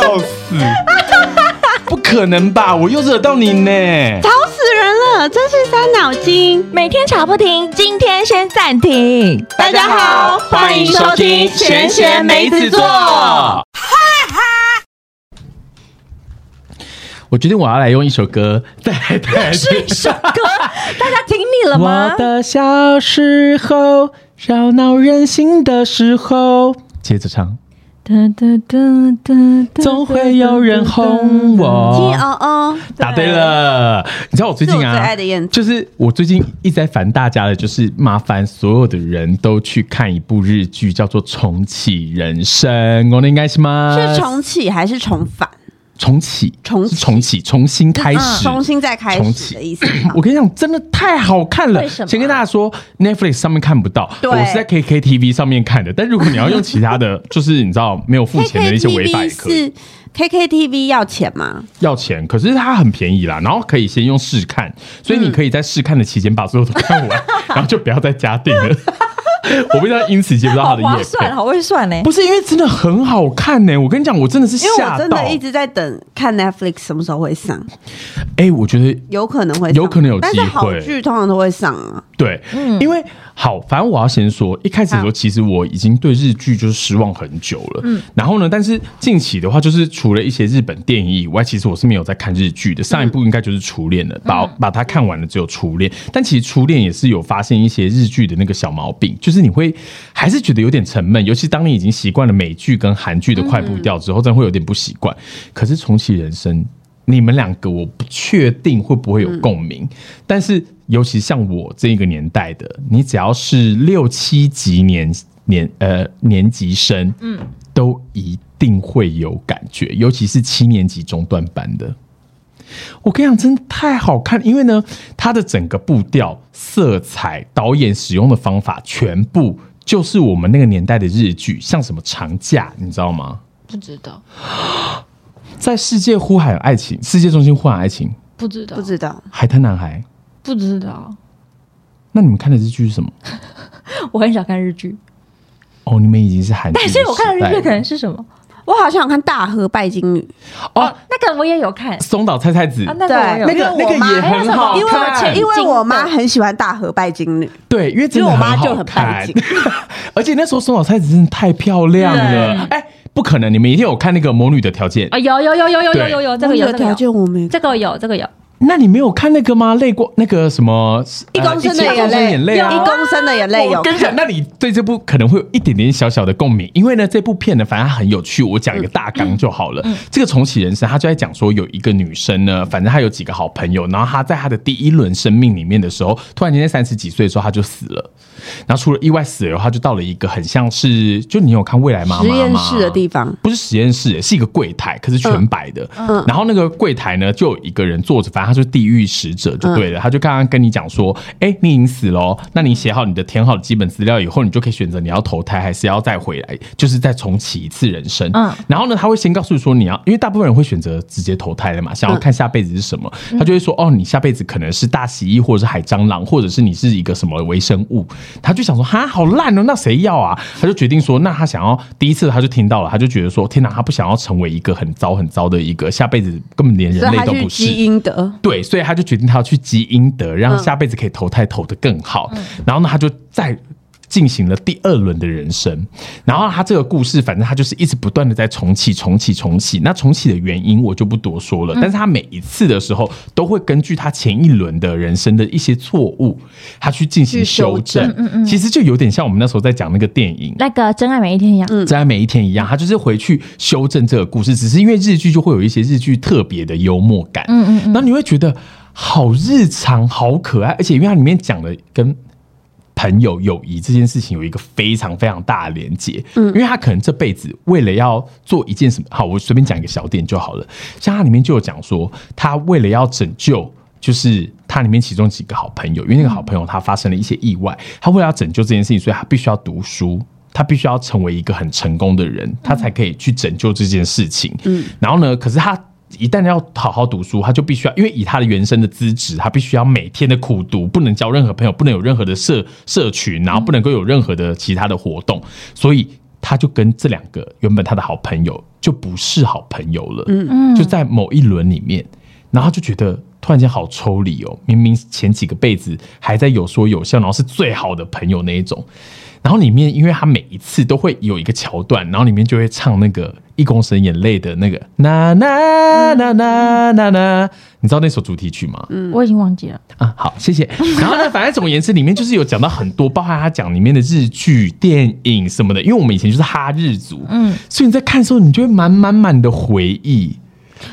笑死！不可能吧？我又惹到你呢！吵死人了，真是伤脑筋。每天吵不停，今天先暂停。大家好，欢迎收听《闲闲梅子座》。我决定我要来用一首歌带大家是一首歌，大家听腻了吗我？的小时候，扰闹人心的时候，接着唱，哒哒哒哒哒总会有人哄鸡我。哦哦，答对了，你知道我最近啊最爱的燕，子。就是我最近一直在烦大家的，就是麻烦所有的人都去看一部日剧，叫做《重启人生》，我的应该是吗？是重启还是重返？重启，重启重启，重新开始，重新再开始的意思。我跟你讲，真的太好看了为什么。先跟大家说，Netflix 上面看不到，对我是在 KKTV 上面看的。但如果你要用其他的，就是你知道没有付钱的那些违法也可以，是 KKTV 要钱吗？要钱，可是它很便宜啦。然后可以先用试看，所以你可以在试看的期间把所有都看完，然后就不要再加订了。我不知道因此接不到他好的业划算，好会算呢。不是因为真的很好看呢、我跟你讲，我真的是因为吓到。我真的一直在等看 Netflix 什么时候会上，哎、我觉得有可能会上，有可能有但机会是好剧通常都会上啊。对，因为好，反正我要先说，一开始的时候，其实我已经对日剧就是失望很久了。嗯，然后呢，但是近期的话，就是除了一些日本电影以外，其实我是没有在看日剧的。上一部应该就是《初恋》了，把把它看完了，只有《初恋》。但其实《初恋》也是有发现一些日剧的那个小毛病，就是你会还是觉得有点沉闷，尤其当你已经习惯了美剧跟韩剧的快步调之后，真的会有点不习惯。可是重启人生。你们两个我不确定会不会有共鸣，但是尤其像我这个年代的，你只要是六七级年年呃年级生，嗯，都一定会有感觉，尤其是七年级中段班的。我跟你讲，真的太好看，因为呢，它的整个步调、色彩、导演使用的方法，全部就是我们那个年代的日剧，像什么长假，你知道吗？不知道，在世界呼喊爱情，世界中心呼喊爱情，不知道。不知道，海滩男孩。不知道。那你们看的日剧是什么？我很少看日剧，哦，你们已经是韩剧的时代了，但是我看的日剧可能是什么？我好像有看《大和拜金女。哦，那个我也有看。松岛菜菜子。啊，那个我有对那个那个也很好因为我看，前因为我妈很喜欢《大和拜金女》，对，因为真的因为我妈就很拜金，而且那时候松岛菜子真的太漂亮了，哎，不可能，你们一定有看那个《魔女的条件》啊，有有有有有有有有这个有条这个有。件我们这个有这个有，那你没有看那个吗？泪过那个什么一公升的呃眼泪，眼泪啊一。公升的眼泪有我跟你讲，那你对这部可能会有一点点小小的共鸣，因为呢，这部片呢，反正它很有趣。我讲一个大纲就好了。这个重启人生，他就在讲说，有一个女生呢，反正她有几个好朋友，然后她在她的第一轮生命里面的时候，突然间在三十几岁的时候，她就死了。然后出了意外死了以后，她就到了一个很像是，就你有看《未来妈妈》吗？实验室的地方，不是实验室，是一个柜台，可是全白的。嗯然后那个柜台呢，就有一个人坐着，反正他就是地狱使者就对了。他就刚刚跟你讲说，哎、你已经死了哦，那你写好你的填好的基本资料以后，你就可以选择你要投胎还是要再回来，就是再重启一次人生。嗯然后呢，他会先告诉你说你要，因为大部分人会选择直接投胎的嘛，想要看下辈子是什么，他就会说，哦，你下辈子可能是大蜥蜴，或者是海蟑螂，或者是你是一个什么微生物。他就想说，哈，好烂哦，那谁要啊？他就决定说，那他想要第一次他就听到了，他就觉得说，天哪，他不想要成为一个很糟很糟的一个下辈子根本连人类都不是。去基因的，对，所以他就决定他要去积阴德，让下辈子可以投胎投得更好。然后呢，他就再进行了第二轮的人生。然后他这个故事，反正他就是一直不断的在重启、重启、重启。那重启的原因我就不多说了，但是他每一次的时候，都会根据他前一轮的人生的一些错误，他去进行去修修正。正其实就有点像我们那时候在讲那个电影。那个真爱每一天一样，真爱每一天一样，他就是回去修正这个故事，只是因为日剧就会有一些日剧特别的幽默感，嗯嗯然后你会觉得好日常、好可爱，而且因为它里面讲的跟朋友友谊这件事情有一个非常非常大的连接，嗯，因为他可能这辈子为了要做一件什么，好，我随便讲一个小点就好了，像他里面就有讲说，他为了要拯救。就是他里面其中几个好朋友，因为那个好朋友他发生了一些意外，他为了要拯救这件事情，所以他必须要读书，他必须要成为一个很成功的人，他才可以去拯救这件事情。嗯，然后呢，可是他一旦要好好读书，他就必须要，因为以他的原生的资质，他必须要每天的苦读，不能交任何朋友，不能有任何的社社群，然后不能够有任何的其他的活动，所以他就跟这两个原本他的好朋友就不是好朋友了。嗯嗯就在某一轮里面，然后就觉得突然间好抽离哦，明明前几个辈子还在有说有笑，然后是最好的朋友那一种。然后里面，因为他每一次都会有一个桥段，然后里面就会唱那个一公升眼泪的那个呐呐呐呐呐呐，你知道那首主题曲吗？嗯我已经忘记了。啊，好，谢谢。然后呢，反正总而言之，里面就是有讲到很多，包含他讲里面的日剧、电影什么的。因为我们以前就是哈日族，嗯，所以你在看的时候，你就会满满满的回忆。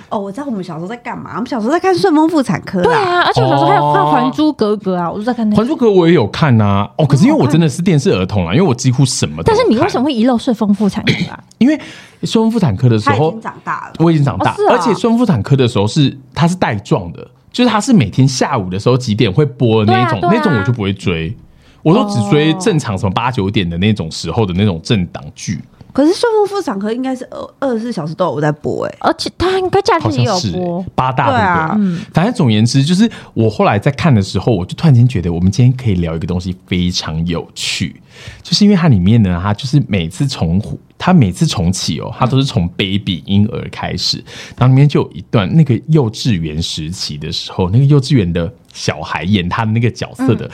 哦，我知道我们小时候在干嘛？我们小时候在看《顺风妇产科》啦。对啊，而且我小时候还有看哦《还珠格格》啊，我就在看那《还。珠格格》我也有看呐、哦，可是因为我真的是电视儿童啦，因为我几乎什么都但是你为什么？会遗漏顺丰妇产科啊？因为顺丰妇产科的时候他已经，长大了。我已经长大，哦啊而且顺丰妇产科的时候是它是带状的，就是它是每天下午的时候几点会播的那一种，啊啊那种我就不会追，我都只追正常什么八九点的那种时候的那种正档剧。可是《顺风妇产科》应该是二二十四小时都有在播哎、而且它应该假好日也有、播欸。八大对啊？反正总言之，就是我后来在看的时候，我就突然间觉得，我们今天可以聊一个东西非常有趣，就是因为它里面呢，它就是每次重它每次重启哦，它都是从 baby 婴儿开始，然后里面就有一段那个幼稚园时期的时候，那个幼稚园的小孩演他的那个角色的。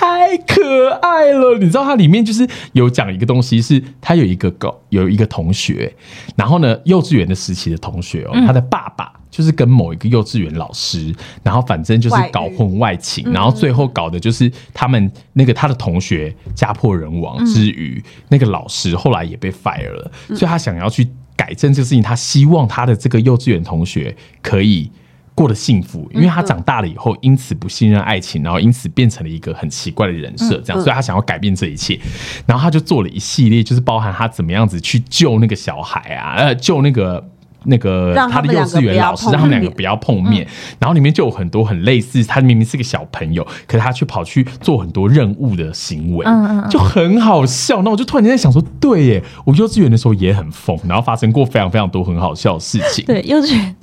太可爱了，你知道它里面就是有讲一个东西，是他有一个狗有一个同学，然后呢，幼稚园的时期的同学哦，他的爸爸就是跟某一个幼稚园老师，然后反正就是搞婚外情，然后最后搞的就是他们那个他的同学家破人亡之余，那个老师后来也被 fire 了，所以他想要去改正这个事情，他希望他的这个幼稚园同学可以。过得幸福，因为他长大了以后，因此不信任爱情，然后因此变成了一个很奇怪的人设，这样，所以他想要改变这一切，然后他就做了一系列，就是包含他怎么样子去救那个小孩啊，呃，救那个。那个他的幼稚园老师，让他们两个不要碰面，然后里面就有很多很类似，他明明是个小朋友，可是他却跑去做很多任务的行为，嗯嗯嗯就很好笑。那我就突然间在想说，对耶，我幼稚园的时候也很疯，然后发生过非常非常多很好笑的事情。对，幼稚园，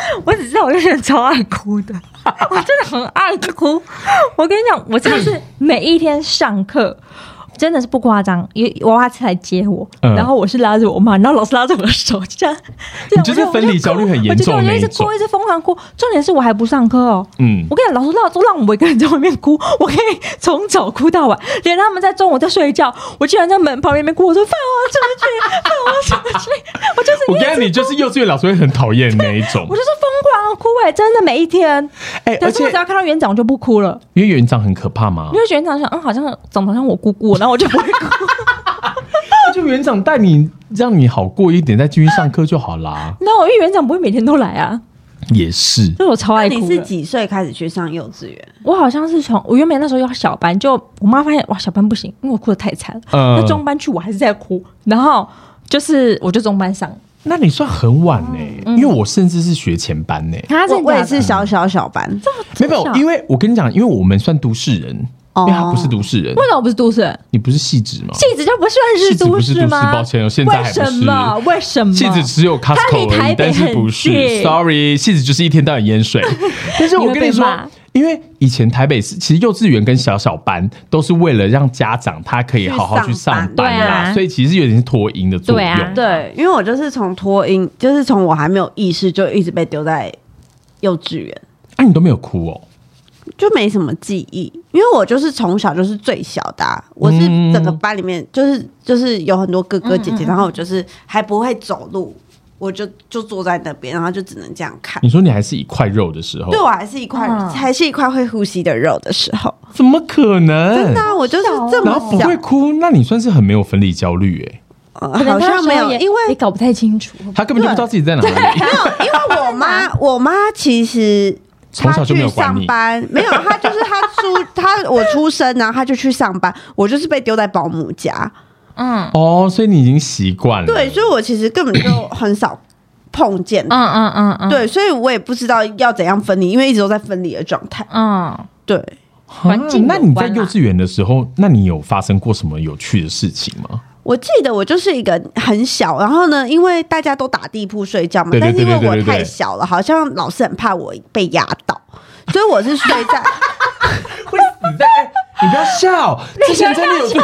我只知道我幼稚园超爱哭的，我真的很爱哭。我跟你讲，我真的是每一天上课。真的是不夸张，因为娃娃车来接我，嗯然后我是拉着我妈，然后老师拉着我的手，这样，这 样你就是分离焦虑很严重我就一直哭，一直疯狂哭。重点是我还不上课哦，嗯我跟你讲，老师让都让我一个人在外面哭，我可以从早哭到晚，连他们在中午在睡觉，我居然在门旁边边哭，我说放我出去，放我出去，我就是我跟你讲，你就是幼稚园老师会很讨厌的那一种我，就是疯狂哭哎、真的每一天。哎、而且可是我只要看到园长我就不哭了，因为园长很可怕嘛因，为园长想嗯好像长得像我姑姑，然后我就不会哭。就园长带你让你好过一点，再继续上课就好啦。那我因为园长不会每天都来啊，也是，所以我超爱哭的。你是几岁开始去上幼稚园？我好像是从我原本那时候要小班，就我妈发现哇小班不行，因为我哭的太惨了。嗯那中班去我还是在哭，然后就是我就中班上，那你算很晚呢、嗯因为我甚至是学前班呢、他我我也是小小小班，没有没有，因为我跟你讲，因为我们算都市人，因为他不是都市人，为什么不是都市人？你不是戏子吗？戏子就不算是都市吗？抱歉哦现在还为不是什么？为什么？戏子只有它 Costco 而已，离台但是不是？Sorry，戏子就是一天到晚淹水。但是我跟你说因为以前台北市其实幼稚园跟小小班都是为了让家长他可以好好去上班对啦，啊所以其实有点是脱音的作用。对啊对，因为我就是从托婴，就是从我还没有意识就一直被丢在幼稚园，啊，你都没有哭哦？就没什么记忆。因为我就是从小就是最小的啊、我是嗯整个班里面就是就是有很多哥哥姐姐，然后我就是还不会走路，我就就坐在那边，然后就只能这样看。你说你还是一块肉的时候，对我还是一块，嗯还是一块会呼吸的肉的时候，怎么可能？真的啊、我就是这么小不会，哭，那你算是很没有分离焦虑哎。呃好像没有，因为也搞不太清楚。他根本就不知道自己在哪里。没有，因为我妈，我妈其实从小就没有她去管上班，没有，他就是他出他我出生，然后他就去上班，我就是被丢在保姆家，嗯。哦，所以你已经习惯了。对，所以我其实根本就很少碰见。嗯嗯嗯嗯，对，所以我也不知道要怎样分离，因为一直都在分离的状态。嗯，对，啊环境有那你在幼稚园的时候，那你有发生过什么有趣的事情吗？我记得我就是一个很小，然后呢，因为大家都打地铺睡觉嘛，但是因为我太小了，好像老师很怕我被压倒，所以我是睡在。会死在、哎你不要笑，之前真的有这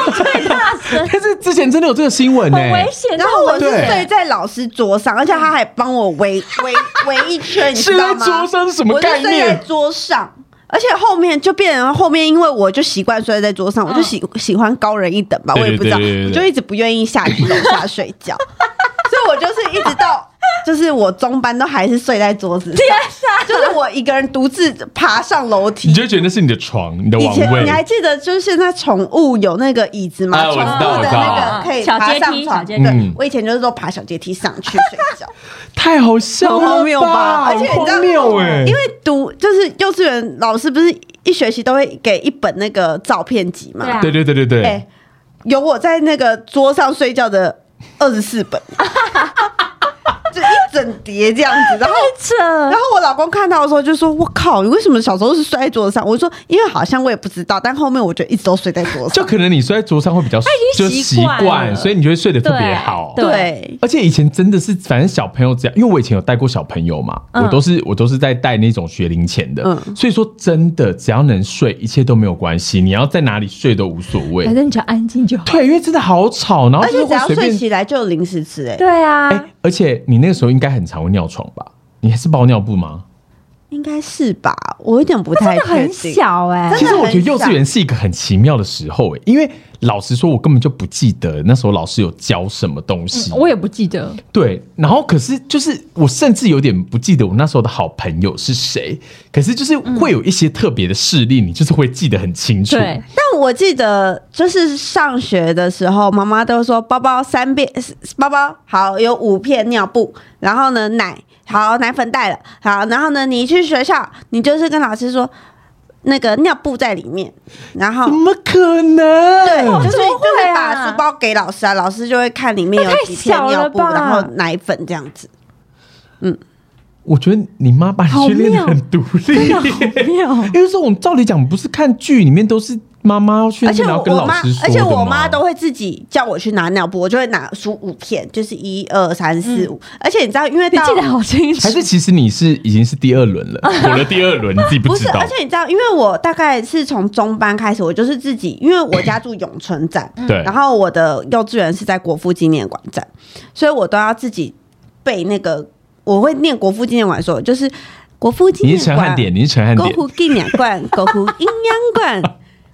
个，但是之前真的有这个新闻呢、很危险。然后我是睡在老师桌上，而且他还帮我围围围一圈，你知道吗？桌上是什么概念我是睡在桌上。而且后面就变成后面，因为我就习惯睡在桌上，我就喜喜欢高人一等吧，我也不知道，我就一直不愿意下去楼下睡觉，所以我就是一直到就是我中班都还是睡在桌子上，就是我一个人独自爬上楼梯你。就觉得那是你的床，你的以前你。还记得，就是现在宠物有那个椅子吗？宠物的那个可以爬小阶上床。梯小阶梯对嗯，我以前就是都爬小阶梯上去睡觉，太好笑了很荒谬吧？而且很你知道，因为读就是幼稚园老师不是一学期都会给一本那个照片集嘛？对啊对对对对对，哎，有我在那个桌上睡觉的二十四本，整叠这样子，然后。扯然后我老公看到的时候就说：“我靠，你为什么小时候是摔在桌子上？”我说：“因为好像我也不知道，但后面我就一直都睡在桌上。”就可能你睡在桌上会比较已经就习习惯所以你就会睡得特别好。对对，而且以前真的是，反正小朋友这样，因为我以前有带过小朋友嘛，嗯我都是我都是在带那种学龄前的，嗯所以说真的只要能睡，一切都没有关系，你要在哪里睡都无所谓反。正你只要安静就好。对，因为真的好吵，然后就是而且只要睡起来就有零食吃、哎，对啊，哎、而且你那个时候应该很常会尿床吧？你还是包尿布吗？应该是吧？我有点不太确真的很定。小哎、其实我觉得幼稚园是一个很奇妙的时候、哎，因为老实说，我根本就不记得那时候老师有教什么东西。我也不记得。对，然后可是就是我甚至有点不记得我那时候的好朋友是谁，可是就是会有一些特别的事例，你就是会记得很清楚。对，但我记得就是上学的时候，妈妈都说包包三遍，包包好有五片尿布，然后呢奶好奶粉带了，好，然后呢你去学校，你就是跟老师说那个尿布在里面，然后怎。么可能？对，就是就会把书包给老师啊，老师就会看里面有几片尿布，然后奶粉这样子。我觉得你妈把你好训练的很独立，妙因为这种照理讲不是看剧里面都是妈妈要去那而且我我妈老师说，而且我妈都会自己叫我去拿尿布，我就会拿数五片，就是一二三四五。而且你知道，因为到你记得好清楚还。是其实你是已经是第二轮了，我的第二轮你自己不不是，知道而。且你知道，因为我大概是从中班开始，我就是自己，因为我家住永春站，对然后我的幼稚园是在国父纪念馆站，所以我都要自己背那个，我会念国父纪念馆说，就是国父纪念馆，是陈汉典，你是陈汉典，国父纪念馆，国父阴阳馆。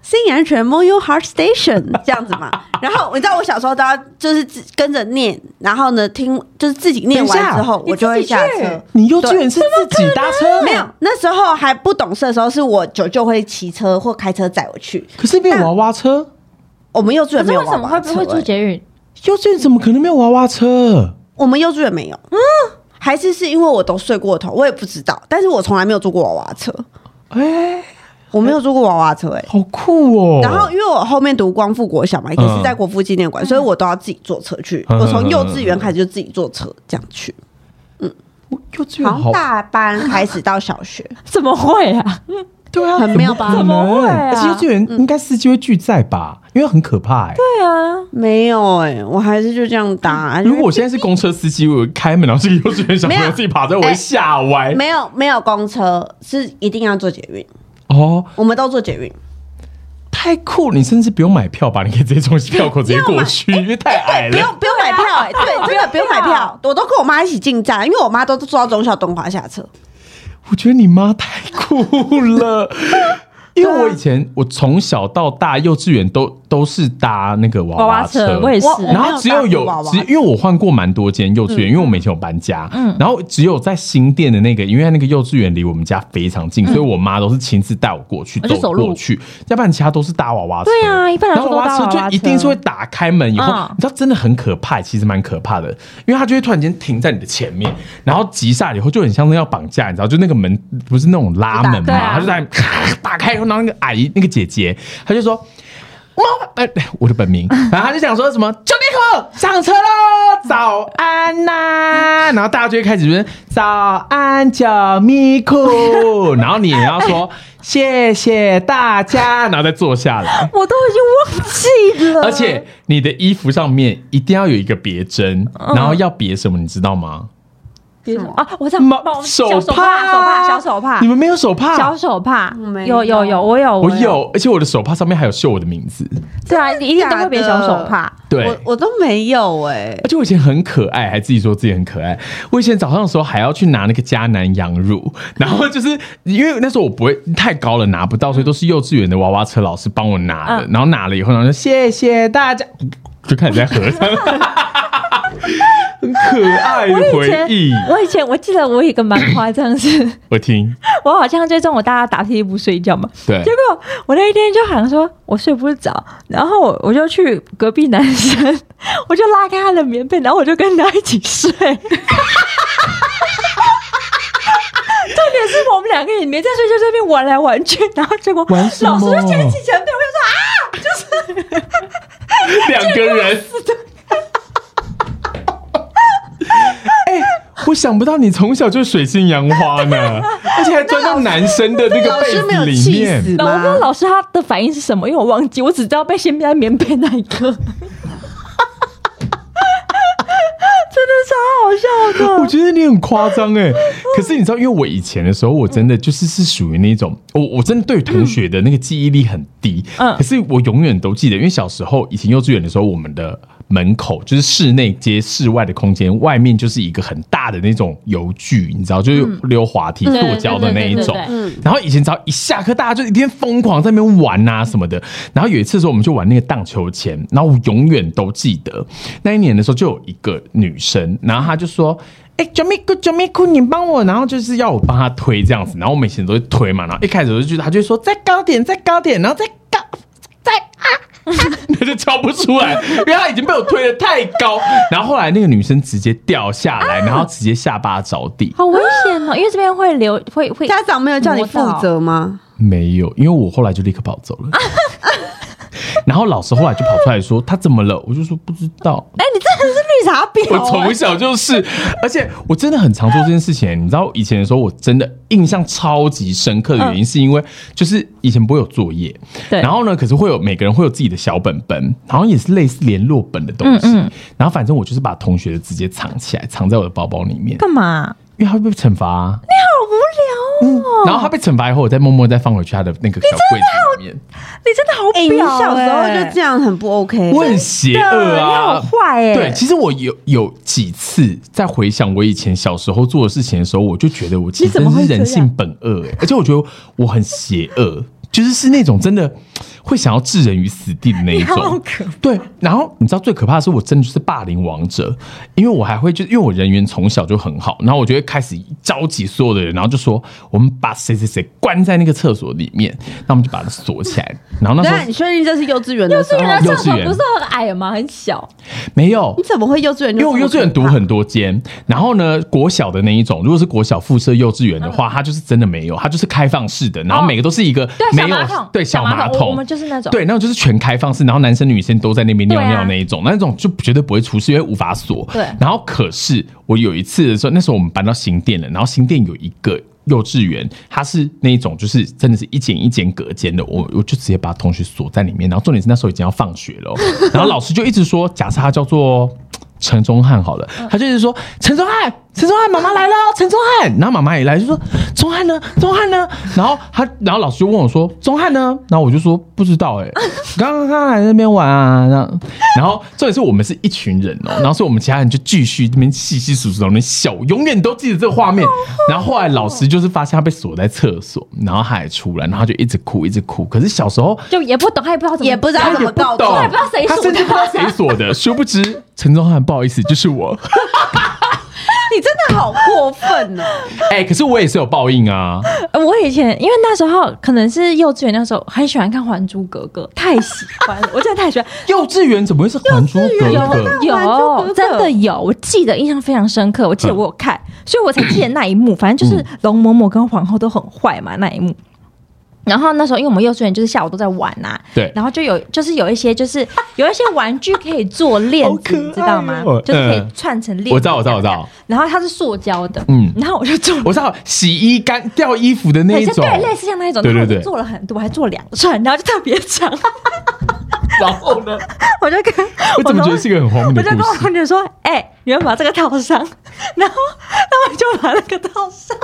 新阳城 Moyo Heart Station 这样子嘛，然后你知道我小时候都要就是自跟着念，然后呢听就是自己念完之后，我就会下车。你幼稚园是自己搭车？没有，那时候还不懂事的时候，是我舅舅会骑车或开车载我去。可是没有娃娃车，我们幼稚园没有为什么会不会住捷运？幼稚园怎么可能没有娃娃车？我们幼稚园没有。嗯，还是是因为我都睡过头，我也不知道。但是我从来没有坐过娃娃车，哎、我没有坐过娃娃车、欸，好酷哦！然后，因为我后面读光复国小嘛，也是在国父纪念馆，所以我都要自己坐车去。嗯我从幼稚园开始就自己坐车这样去，幼稚园好从大班开始到小学，怎么会啊？对啊，很妙吧怎么会啊幼稚园应该司机会拒载吧？因为很可怕哎、对啊，没有哎、我还是就这样搭。如果我现在是公车司机，我开门，然后这个幼稚园小朋友自己爬在，我会吓歪。没有没有公车，是一定要坐捷运，哦，我们都坐捷运。太酷！你甚至不用买票吧？你可以直接从票口直接过去，因为太矮了不用了。不用买票哎、对，真的不用买票，我都跟我妈一起进站，因为我妈都坐到忠孝东华下车。我觉得你妈太酷了。因为我以前我从小到大幼稚园都都是搭那个娃娃娃车，车我也是。然后只有有只因为我换过蛮多间幼稚园，因为我们以前有搬家，嗯。然后只有在新店的那个，因为那个幼稚园离我们家非常近，所以我妈都是亲自带我过去，走过去，要不然其他都是搭娃娃车。对啊一般来说然后娃娃车。就一定是会打开门以后，嗯。你知道真的很可怕，其实蛮可怕的，因为它就会突然间停在你的前面，然后急刹以后就很像是要绑架，你知道，就那个门不是那种拉门嘛，他就在咔 打开以后，然后那个阿姨那个姐姐，她就说。妈，呃，我的本名，然后她就想说什么九点口上车喽，早安呐、然后大家就会开始说早安九咪库，然后你也要说谢谢大家，然后再坐下来。我都已经忘记了。而且你的衣服上面一定要有一个别针，嗯然后要别什么，你知道吗？别什么啊？我知道，毛毛手小手帕，手帕，小手帕你，们没有手帕？小手帕没，有有有，我有我有，而且我的手帕上面还有绣我的名字。对啊，你一定都会别小手帕。对，我我都没有哎、而且我以前很可爱，还自己说自己很可爱。我以前早上的时候还要去拿那个迦南羊乳，然后就是因为那时候我不会太高了拿不到，所以都是幼稚园的娃娃车老师帮我拿的。嗯然后拿了以后，然后说谢谢大家，就看你在合唱，很 可爱的回忆。前，。我以前我记得我有一个蛮夸张是，我听，我好像就中午大家打屁股睡觉嘛，对。结，果我那一天就好像说我睡不着，然后我我就去隔壁男生，我就拉开他的棉被，然后我就跟他一起睡。重点是我们两个也没在睡觉，这边玩来玩去，然后结果老师就牵起前腿，我就说啊，就是。两个人。我想不到你从小就水性杨花呢，而且还钻到男生的那个被老师没有子里气面。我不知道？老师他的反应是什么，因为我忘记，我只知道被掀在棉被那一刻，真的超好笑的。我觉得你很夸张哎，可是你知道，因为我以前的时候，我真的就是是属于那种，我我真的对同学的那个记忆力很低，嗯可是我永远都记得，因为小时候以前幼稚园的时候，我们的门口就是室内接室外的空间，外面就是一个很大的那种游具，你知道，就是溜滑梯、对塑胶的那一种。然后以前只要一下课，大家就一天疯狂在那边玩啊什么的。然后有一次的时候，我们就玩那个荡秋千，然后我永远都记得那一年的时候，就有一个女生，然后她就说。哎、九米姑，九米姑，你帮我，然后就是要我帮她推这样子，然后我们以前都会推嘛，然后一开始我就觉得她就会说再高点，再高点，然后再高，再啊，他就敲不出来，因为他已经被我推的太高。然后后来那个女生直接掉下来，然后直接下巴着地。好危险哦，因为这边会流会会家长没有叫你负责吗？没有，因为我后来就立刻跑走了。然后老师后来就跑出来说他怎么了，我就说不知道。哎、你真的是绿茶婊、我从小就是，而且我真的很常做这件事情。你知道以前的时候，我真的印象超级深刻的原因，是因为就是以前不会有作业，对然后呢，可是会有每个人会有自己的小本本，好像也是类似联络本的东西。嗯嗯然后反正我就是把同学的直接藏起来，藏在我的包包里面，干嘛？因为他会被惩罚、啊。好无然后他被惩罚以后，我再默默再放回去他的那个小柜子里面。你真的好哎、你婊、小时候哎就这样很不 OK，我很邪恶啊。你好啊！坏哎、对，其实我有有几次在回想我以前小时候做的事情的时候，我就觉得我其实你怎么会真是人这样？性本恶、欸，而且我觉得我很邪恶，就是是那种真的会想要置人于死地的那一种。对，然后你知道最可怕的是，我真的就是霸凌王者，因为我还会就因为我人缘从小就很好，然后我就会开始召集所有的人，然后就说我们把谁谁谁关在那个厕所里面，那我们就把它锁起来。然后那时候你确定这是幼稚园的时候这？个幼稚园不是很矮吗？很小，没有你，怎么会幼稚园？因为我幼稚园读很多间，然后呢，国小的那一种，如果是国小附设幼稚园的话，它就是真的没有，它就是开放式的，然后每个都是一个对没有对小马马桶桶，我们就是那种对，那种就是全开放式，然后男生女生都在那边尿尿那一种，那种就绝对不会出事，因为无法锁。对然后可是我有一次的时候，那时候我们搬到新店了，然后新店有一个。幼稚园，它是那一种，就是真的是一间一间隔间的，我我就直接把同学锁在里面。然后重点是那时候已经要放学了哦，然后老师就一直说，假设他叫做陈忠汉好了，他就一直说陈忠汉，陈忠汉，妈妈来了哦，陈忠汉。然后妈妈也来，就说忠汉呢，忠汉呢。然后他，然后老师就问我说忠汉呢，然后我就说不知道哎、刚刚刚来那边玩啊。然后，然后重点是我们是一群人哦，然后所以我们其他人就继续那边稀稀疏疏在那边笑，永远都记得这个画面。然后后来老师就是发现他被锁在厕所，然后他还出来，然后他就一直哭一直哭。可是小时候就也不懂，他也不知道怎么也不知道讲怎么告懂，他也不知道谁锁的他甚至不知道谁锁的。殊不知陈宗翰，不好意思，就是我。你真的好过分哦！哎、可是我也是有报应啊。呃我以前因为那时候可能是幼稚园那时候很喜欢看《还珠格格》，太喜欢了，我真的太喜欢。幼稚园怎么会是《还珠格格》？有真的有，我记得印象非常深刻。我记得我有看，所以我才记得那一幕。反正就是容嬷嬷跟皇后都很坏嘛，那一幕。然后那时候，因为我们幼稚园就是下午都在玩呐、对然后就有就是有一些就是 有一些玩具可以做链子，知道吗？就是可以嗯串成链子。我知道我知道我知道。然后它是塑胶的，嗯嗯，然后我就做我知道洗衣干掉衣服的那一种，对，类似像那一种，对对对做了很多，我还做两串，然后就特别长。然后呢？我就跟我怎么觉得是一个很荒谬我就跟我的故事？同学说：“哎、你们把这个套上。”然后他们就把那个套上。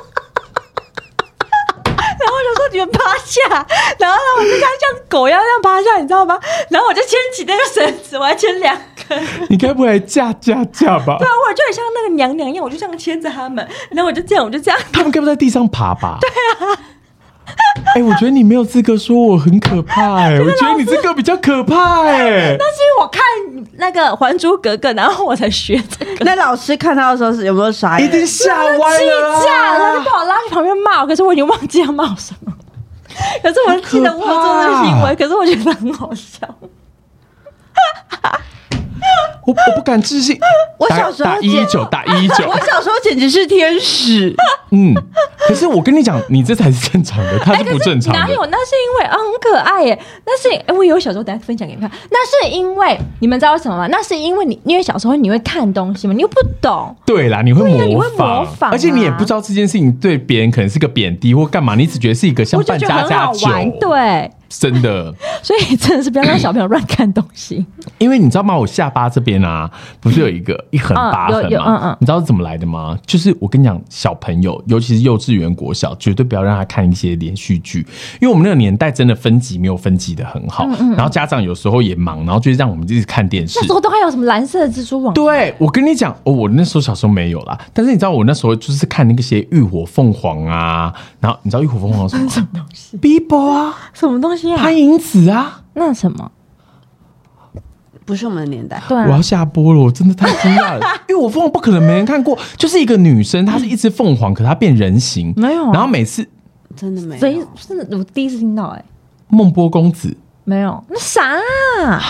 然后我就说你们趴下，然后呢我就像像狗一样这样趴下，你知道吗？然后我就牵起那个绳子，我还牵两根，你该不会架架架吧？对啊，我就很像那个娘娘一样，我就这样牵着他们，然后我就这样，我就这样，他们该不会在地上爬吧？对啊。哎、我觉得你没有资格说我很可怕哎、我觉得你这个比较可怕哎、那是因为我看那个《还珠格格》，然后我才学这个。那老师看到的时候是有没有傻一？定吓歪气了炸了，他就啊！把我拉去旁边骂我，可是我已经忘记要骂我什么。可是我记得我有做这个行为，可是我觉得很好笑。我我不敢置信。打我小时候打一一九，打一一九 我。小时候简直是天使，嗯，可是我跟你讲，你这才是正常的，他是不正常的。哪有？那是因为啊，很可爱耶。那是哎，我有小时候等下分享给你们看。那是因为你们知道为什么吗？那是因为你因为小时候你会看东西嘛，你又不懂。对啦，你会模对啊你会模仿啊而且你也不知道这件事情对别人可能是个贬低或干嘛，你只觉得是一个像扮家家酒，玩，对，真的。所以真的是不要让小朋友乱看东西。因为你知道吗？我下巴这边啊，不是有一个 一横疤痕嗯有有嗯嗯？你知道是怎么来的吗？就是我跟你讲，小朋友，尤其是幼稚园、国小，绝对不要让他看一些连续剧，因为我们那个年代真的分级没有分级的很嗯好，然后家长有时候也忙，然后就让我们一直看电视那。时候都还有什么蓝色的蜘蛛网？对，我跟你讲，哦，我那时候小时候没有啦，但是你知道我那时候就是看那些浴火凤凰啊，然后你知道浴火凤凰是什么？什么东西？Bibo 啊，什么东西啊？潘迎紫啊。那什么？不是我们的年代。对啊我要下播了，我真的太惊讶了，因为我凤凰不可能没人看过，就是一个女生，她是一只凤凰，可她变人形，没有啊然后每次真的没所以有。真的我第一次听到、哎，孟波公子。没有，那啥、啊？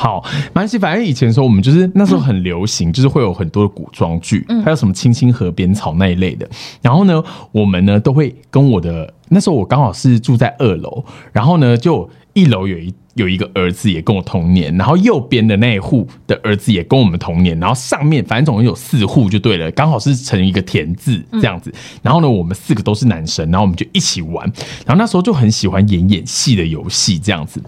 好，没关系，反正以前的时候，我们就是那时候很流行，就是会有很多的古装剧，还有什么《青青河边草》那一类的。然后呢，我们呢都会跟我的那时候我刚好是住在二楼，然后呢就一楼有一有一个儿子也跟我同年，然后右边的那一户的儿子也跟我们同年，然后上面反正总共有四户就对了，刚好是成一个田字这样子。然后呢，我们四个都是男生，然后我们就一起玩，然后那时候就很喜欢演演戏的游戏这样子。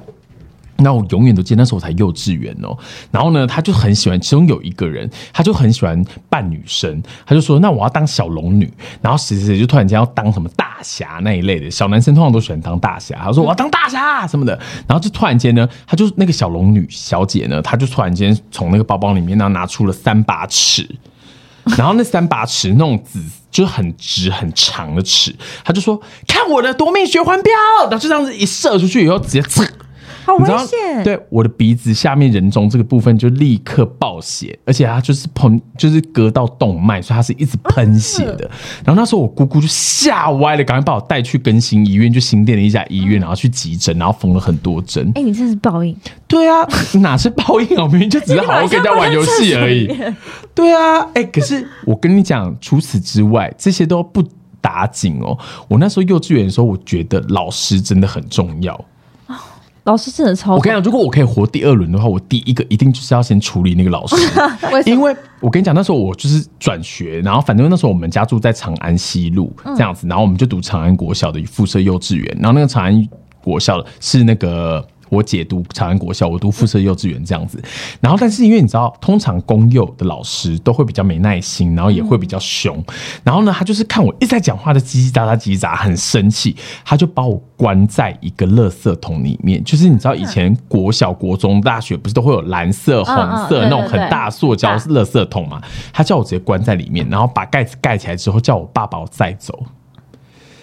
那我永远都记得那时候我才幼稚园哦，然后呢，他就很喜欢，其中有一个人，他就很喜欢扮女生，他就说：“那我要当小龙女。”然后谁谁谁就突然间要当什么大侠那一类的，小男生通常都喜欢当大侠，他说：“我要当大侠什么的。”然后就突然间呢，他就那个小龙女小姐呢，她就突然间从那个包包里面呢拿出了三把尺。然后那三把尺那种紫就是很直很长的尺，他就说：“看我的夺命血环镖！”然后就这样子一射出去以后，直接 好危你知道险！，对，我的鼻子下面人中这个部分就立刻爆血，而且它就是喷，就是割到动脉，所以它是一直喷血的。然后那时候我姑姑就吓歪了，赶快把我带去更新医院，就新店的一家医院，然后去急诊，然后缝了很多针。哎、你这是报应。对啊，哪是报应啊？我明明就只是 好好跟人家玩游戏而已。对啊，哎、可是我跟你讲，除此之外，这些都不打紧哦。我那时候幼稚园的时候，我觉得老师真的很重要。老师真的超我跟你讲，如果我可以活第二轮的话，我第一个一定就是要先处理那个老师，为？因为我跟你讲，那时候我就是转学，然后反正那时候我们家住在长安西路这样子，然后我们就读长安国小的附设幼稚园，然后那个长安国小是那个。我姐读长安国小，我读附设幼稚园这样子，然后但是因为你知道，通常公幼的老师都会比较没耐心，然后也会比较凶，然后呢，他就是看我一直在讲话的叽叽喳喳叽叽喳，很生气，他就把我关在一个垃圾桶里面。就是你知道以前国小、国中、大学不是都会有蓝色、红嗯色那种很大塑胶大垃圾桶嘛？他叫我直接关在里面，然后把盖子盖起来之后，叫我爸把我载走。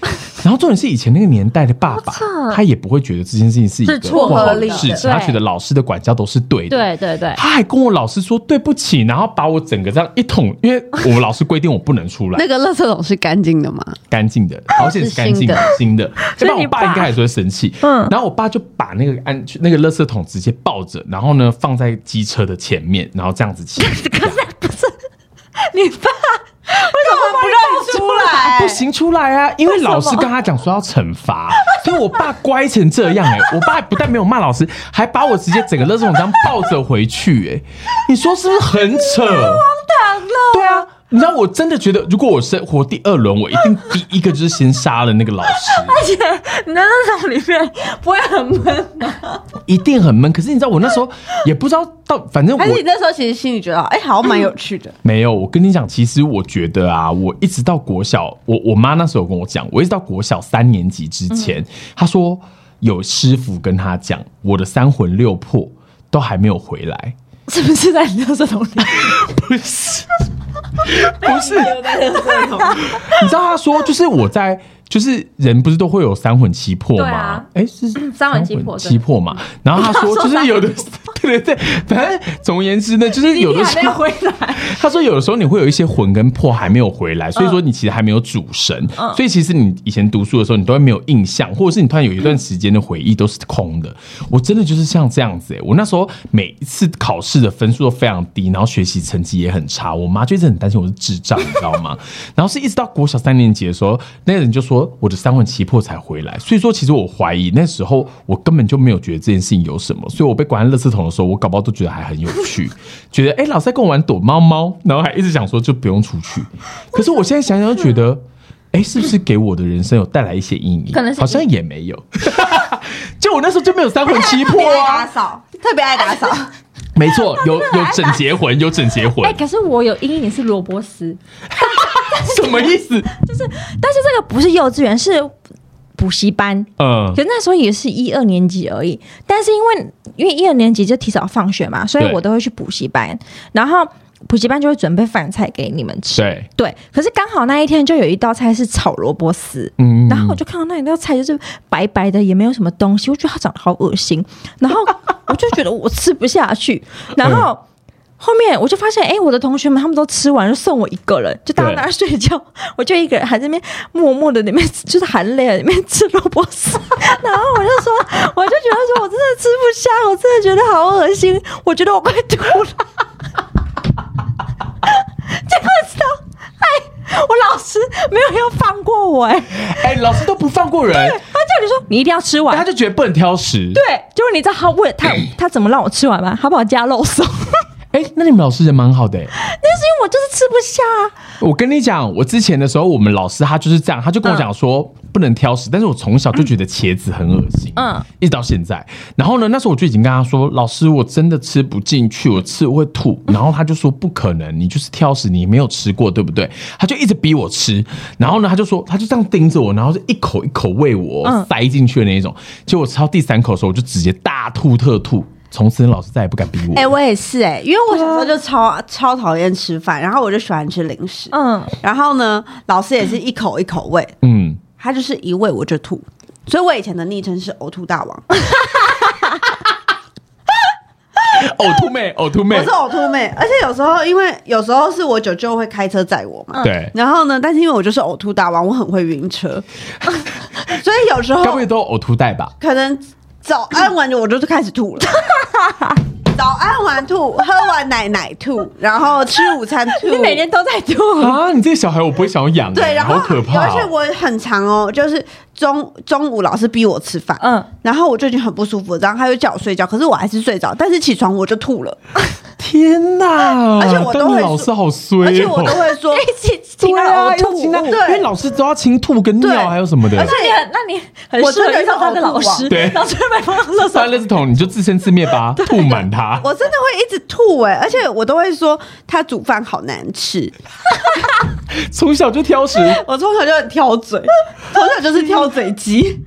然后重点是以前那个年代的爸爸，他也不会觉得这件事情是一个错不好合理的的事情，他觉得老师的管教都是对的。对对对，他还跟我老师说对不起，然后把我整个这样一桶，因为我们老师规定我不能出来那，个垃圾桶是干净的吗？干净的，而且是干净的新的。所以你要不然我爸爸应该还是会生气。嗯然后我爸就把那个安那个垃圾桶直接抱着，然后呢放在机车的前面，然后这样子骑。你爸为什么不让你出行出来啊！因为老师跟他讲说要惩罚，所以我爸乖成这样哎、我爸不但没有骂老师，还把我直接整个垃圾桶这样抱着回去哎、你说是不是很扯？对啊，你知道，我真的觉得，如果我生活第二轮，我一定第一个就是先杀了那个老师，而且你在那种里面不会很闷吗？一定很闷。可是你知道，我那时候也不知道到，反正我还是你那时候其实心里觉得，哎、好像蛮有趣的。没有。我跟你讲，其实我觉得啊，我一直到国小，我我妈那时候有跟我讲，我一直到国小三年级之前，她说有师傅跟她讲，我的三魂六魄都还没有回来。是不是在你垃圾桶里？不是，不是，你知道他说就是我在。就是人不是都会有三魂七魄吗？哎、是三魂七魄七魄嘛。然后他说就是有的，对对对，反正总而言之呢，就是有的时还没候回来。他说有的时候你会有一些魂跟魄还没有回来，所以说你其实还没有主神，嗯所以其实你以前读书的时候你都会没有印象，或者是你突然有一段时间的回忆都是空的。我真的就是像这样子、欸，我那时候每一次考试的分数都非常低，然后学习成绩也很差，我妈就一直很担心我是智障，你知道吗？然后是一直到国小三年级的时候，那个人就说我的三魂七魄才回来，所以说其实我怀疑那时候我根本就没有觉得这件事情有什么，所以我被关在垃圾桶的时候，我搞不好都觉得还很有趣，觉得哎、老师在跟我玩躲猫猫，然后还一直想说就不用出去。可是我现在想想就觉得，哎、是不是给我的人生有带来一些阴影？可能是好像也没有，就我那时候就没有三魂七魄啊打啊。扫，特别爱打扫。没错，有有整洁魂，有整洁魂哎、，可是我有阴影是萝卜丝，什么意思？就是但是这个不是幼稚园，是补习班。嗯。可是那时候也是一二年级而已，但是因为因为一二年级就提早放学嘛，所以我都会去补习班，然后补习班就会准备饭菜给你们吃。对，对，可是刚好那一天就有一道菜是炒萝卜丝，嗯。然后我就看到那一道菜就是白白的，也没有什么东西，我觉得它长得好恶心，然后我就觉得我吃不下去，然后。后面我就发现，哎、我的同学们他们都吃完，就剩我一个人，就大家对在那睡觉，我就一个人还在那边默默的里面，就是含泪的里面吃萝卜丝。然后我就说，我就觉得说我真的吃不下，我真的觉得好恶心，我觉得我快吐了。结果你知道，哎，我老师没有要放过我、哎，哎、老师都不放过人，他叫你说你一定要吃完他，就觉得不能挑食。对，结果你知道他为他 他怎么让我吃完吗？他帮我加肉松，哎、那你们老师人蛮好的、欸。那是因为我就是吃不下啊。我跟你讲，我之前的时候，我们老师他就是这样，他就跟我讲说、不能挑食，但是我从小就觉得茄子很恶心，嗯嗯，一直到现在。然后呢，那时候我就已经跟他说，老师，我真的吃不进去，我吃我会吐。然后他就说不可能，你就是挑食，你没有吃过，对不对？他就一直逼我吃。然后呢，他就说他就这样盯着我，然后就一口一口喂我、嗯塞进去的那一种。结果吃到第三口的时候，我就直接大吐特吐。从此老师再也不敢逼我。哎、我也是哎、因为我小时候就超超讨厌吃饭，然后我就喜欢吃零食。嗯，然后呢，老师也是一口一口喂，嗯，他就是一喂我就吐，所以我以前的昵称是呕吐大王，呕吐妹，呕吐妹。我是，呕吐妹。而且有时候因为有时候是我舅舅会开车载我嘛，对，然后呢，但是因为我就是呕吐大王，我很会晕车，所以有时候该不会都有呕吐带吧？可能早安完我就开始吐了。早安完吐，喝完奶奶吐，然后吃午餐吐。你每天都在吐，啊，你这个小孩我不会想要养、对，欸，然后好可怕、哦。而且我很长哦，就是中中午老师逼我吃饭，嗯，然后我就已经很不舒服，然后他就叫我睡觉，可是我还是睡着，但是起床我就吐了，天哪！而且我都会老师好衰、哦，而且我都会说，请请对啊，他呕吐，要清他，因对为老师都要清吐跟尿，还有什么的。而。且那你很，那你很适合遇到他的老师，对。老师会把你放到垃圾翻垃圾桶你就自生自灭吧，吐满它。我真的会一直吐哎、而且我都会说他煮饭好难吃，从小就挑食，我从小就很挑嘴，从小就是挑嘴鸡。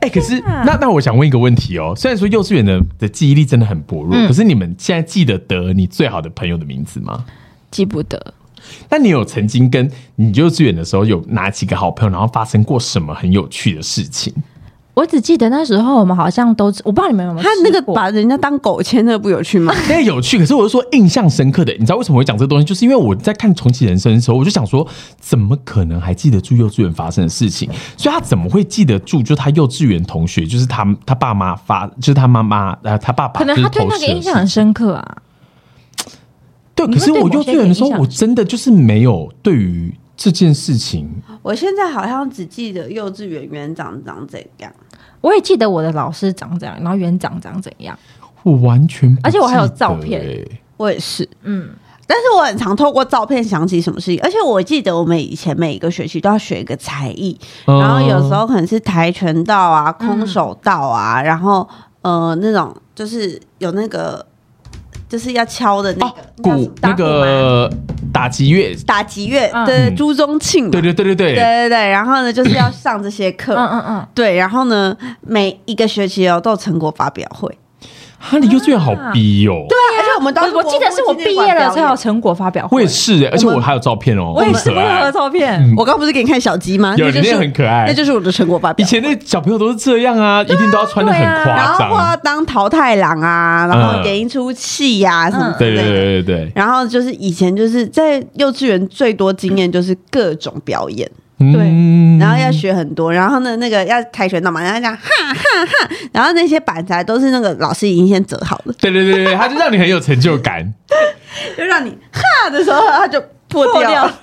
哎、可是那那我想问一个问题哦，虽然说幼稚园的的记忆力真的很薄弱，可是你们现在记得得你最好的朋友的名字吗？记不得。那你有曾经跟你幼稚园的时候有哪几个好朋友，然后发生过什么很有趣的事情？我只记得那时候我们好像都，我不知道你们有没有他那个吃过把人家当狗牵，那个不有趣吗？那个有趣，可是我是说印象深刻的。你知道为什么会讲这个东西？就是因为我在看《重启人生》的时候，我就想说，怎么可能还记得住幼稚园发生的事情？所以他怎么会记得住？就他幼稚园同学，就是他他爸妈发，就是他妈妈呃他爸爸，可能他对那个印象很深刻啊。对。可是我幼稚园的时候，印象我真的就是没有对于这件事情，我现在好像只记得幼稚园园长长怎样。我也记得我的老师长怎样，然后园长长怎样。我完全不而且我还有照片。欸。我也是，嗯，但是我很常透过照片想起什么事情，而且我记得我们以前每一个学期都要学一个才艺，嗯然后有时候可能是跆拳道啊、空手道啊，然后呃那种就是有那个就是要敲的那哦个、鼓那个打击乐，打击乐，嗯。对嗯。朱宗庆，对对对对对，对对对，然后呢 就是要上这些课，嗯嗯嗯，对，然后呢每一个学期哦都有成果发表会，哈，你幼稚园好逼哦，对，们当时我我记得是我毕业了才有成果发表会，我也是欸，而且我还有照片哦，我也是，我有照片。我刚不是给你看小鸡吗？有那就是你那很可爱。那就是我的成果发表以。前那小朋友都是这样啊，一定都要穿的很然夸后或要张，当淘太郎啊，然后演一出戏呀、什么之对对类的。对对对，然后就是以前就是在幼稚园最多经验就是各种表演，嗯。然后要学很多，然后呢那个要跆拳道嘛，然后这样哈哈哈，然后那些板材都是那个老师已经先折好了，对对对对，他就让你很有成就感，就让你哈的时候它就破掉。破掉。了。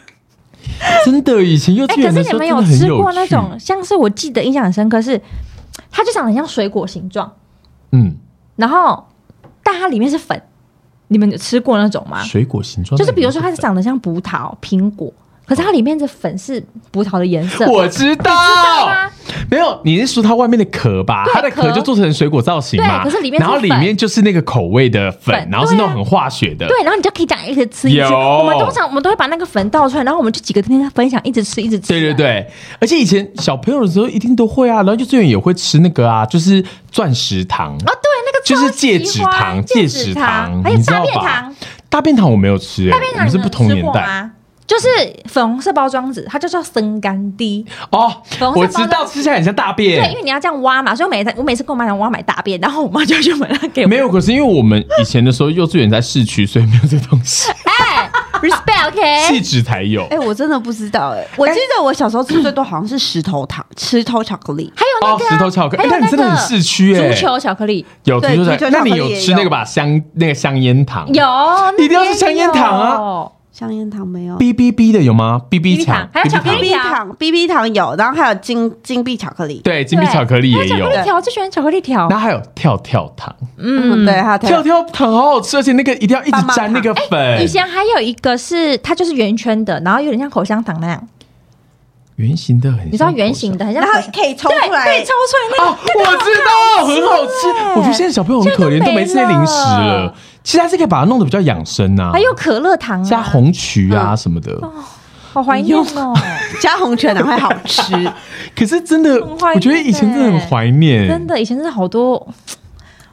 真的，以前幼哎、稚园的时候可是你们真的很有吃过那趣种，像是我记得印象很深刻是，它就长得很像水果形状，嗯，然后但它里面是粉，你们有吃过那种吗？水果形状，就是比如说它是长得像葡萄、苹果，可是它里面的粉是葡萄的颜色，我知知道没有，你是说它外面的壳吧？它的壳壳。就做成水果造型嘛，对可是里面然后里面就是那个口味的粉，然后是那种很化学的，对，然后你就可以这样一直吃一直我们通常我们都会把那个粉倒出来，然后我们就几个天天分享，一直吃一直吃。对对对，而且以前小朋友的时候一定都会啊，然后幼稚园也会吃那个啊，就是钻石糖。啊，对，那个就是戒指糖戒指糖，糖还有大便糖，大便糖我没有吃、欸，大我们是不同年代？就是粉红色包装纸，它就叫生干滴。哦粉红。色我知道装吃起来很像大便对，因便，为你要这样挖嘛，所以我每次我每次跟我妈讲我要买大便，然后我妈就去买它给我。没有。可是因为我们以前的时候幼稚园在市区，所以没有这东西，哎，respect OK。气质才有。哎、我真的不知道哎、我记得我小时候吃最多好像是石头糖、石头巧克力。还有那哦个啊石头巧克力还有哎那你真的很市区欸足球巧克力有足球足球那你有巧克力你有吃那个吧？香那个香烟糖有，那一定要是香烟糖啊有香烟糖没有，B B B 的有吗？B B 糖糖还有巧克力，BB 糖，BB 糖有，然后还有金金币巧克力。对，金币巧克力也有。还巧克，力条，最喜欢巧克力条然。后还有跳跳糖，嗯，对，还有跳跳。糖好好吃，而且那个一定要一直沾那个粉。以粉，前还有一个是它就是圆圈的，然后有点像口香糖那样，圆形的你知道圆形的很像然后可以抽出来，可以抽出来那个。哦，我知道，很好吃。我觉得现在小朋友很可怜，都没吃零食了。了。其实还是可以把它弄得比较养生啊，还有可乐糖啊，加红曲啊什么的。好怀念哦，加红曲哪会好吃？可是真的，我觉得以前真的很怀念，真的，以前真的好多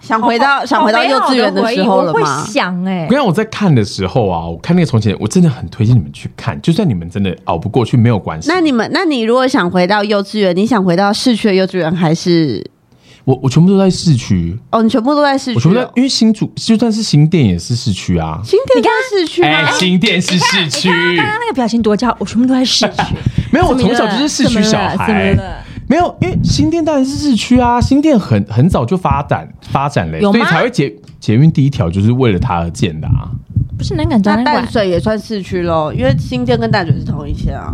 想回到想回到幼稚园的时候了我会吗？想哎我跟你，讲，我在看的时候啊，我看那个从前，我真的很推荐你们去看，就算你们真的熬不过去，没有关系。那你们，那你如果想回到幼稚园，你想回到市区的幼稚园，还是我我全部都在市区，哦，你全部都在市区哦？我全部在，因为新竹就算是新店也是市区啊。新店在市区哎、吗？新店是市区，刚刚那个表情多骄傲，我全部都在市区。没有，我从小就是市区小孩。没有，因为新店当然是市区啊，新店很很早就发展发展了，有所以才会捷捷运第一条就是为了它而建的啊。不是南港展那淡览馆，水也算市区喽，因为新店跟淡水是同一线啊。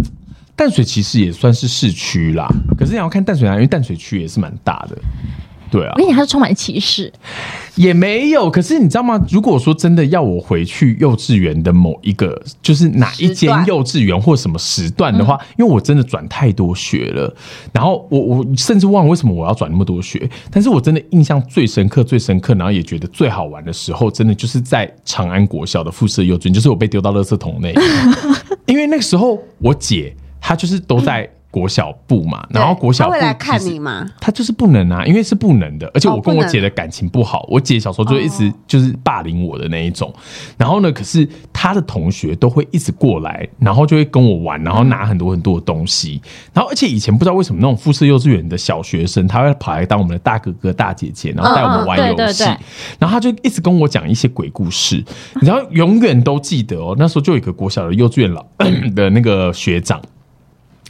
淡水其实也算是市区啦，可是你要看淡水啊，因为淡水区也是蛮大的。对啊我，跟你讲，它是充满歧视。也没有。可是你知道吗？如果说真的要我回去幼稚园的某一个，就是哪一间幼稚园或什么时段的话，因为我真的转太多学了，然后我我甚至忘了为什么我要转那么多学。但是我真的印象最深刻、最深刻，然后也觉得最好玩的时候，真的就是在长安国小的附设幼稚园，就是我被丢到垃圾桶内，因为那个时候我姐她就是都在国小部嘛，然后国小部他会来看你吗？他就是不能啊，因为是不能的，而且哦我跟我姐的感情不好，我姐小时候就一直就是霸凌我的那一种。然后呢，可是她的同学都会一直过来，然后就会跟我玩，然后拿很多很多的东西。然后而且以前不知道为什么那种附设幼稚园的小学生，他会跑来当我们的大哥哥大姐姐，然后带我们玩游戏。嗯嗯对对对然后他就一直跟我讲一些鬼故事，你知道，永远都记得哦。那时候就有一个国小的幼稚园老 的那个学长。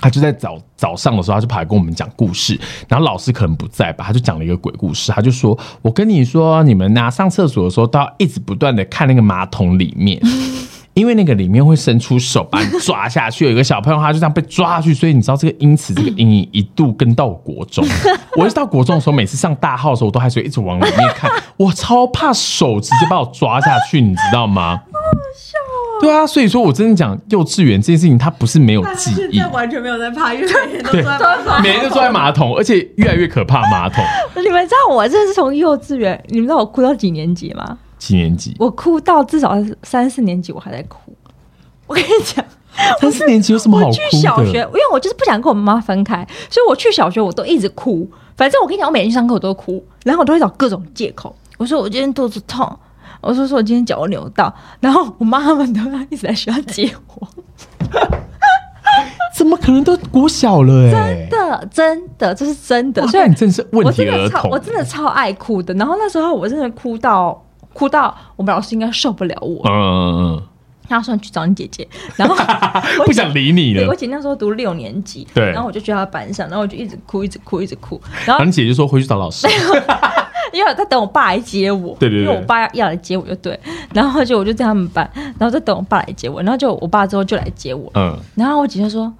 他就在早早上的时候，他就跑来跟我们讲故事，然后老师可能不在吧，他就讲了一个鬼故事，他就说：“我跟你说，你们呐、上厕所的时候都要一直不断的看那个马桶里面，因为那个里面会伸出手把你抓下去。有一个小朋友他就这样被抓下去，所以你知道这个因此这个阴影一度跟到国中。我是到国中的时候，每次上大号的时候，我都还是会一直往里面看，我超怕手直接把我抓下去，你知道吗？对啊，所以说我真的讲幼稚园这件事情，他不是没有记忆，完全没有在怕，因为每天都在马桶每天都坐在马桶，而且越来越可怕。马桶 你们知道我这是从幼稚园，你们知道我哭到几年级吗？几年级？我哭到至少三四年级，我还在哭。我跟你讲，三四年级有什么好我哭去小学，的？因为我就是不想跟我妈妈分开，所以我去小学我都一直哭。反正我跟你讲，我每天上课我都哭，然后我都会找各种借口。我说我今天肚子痛，我说说我今天脚扭到，然后我妈他们都要一直在学校接我。怎么可能都国小了哎、真的，真的，这是真的。哇所以那你真是问我题儿真的超，童我。真的超爱哭的。然后那时候我真的哭到哭到我们老师应该受不了我，嗯嗯他说你去找你姐姐。然后嗯，不想理你了。我姐那时候读六年级，对然后我就去她班上，然后我就一直哭，一直哭，一直哭。然后然后你姐姐说回去找老师。因为在等我爸来接我，对对对因为我爸要要来接我就对。然后就我就在他们班，然后在等我爸来接我，然后就我爸之后就来接我，嗯，然后我姐就说：“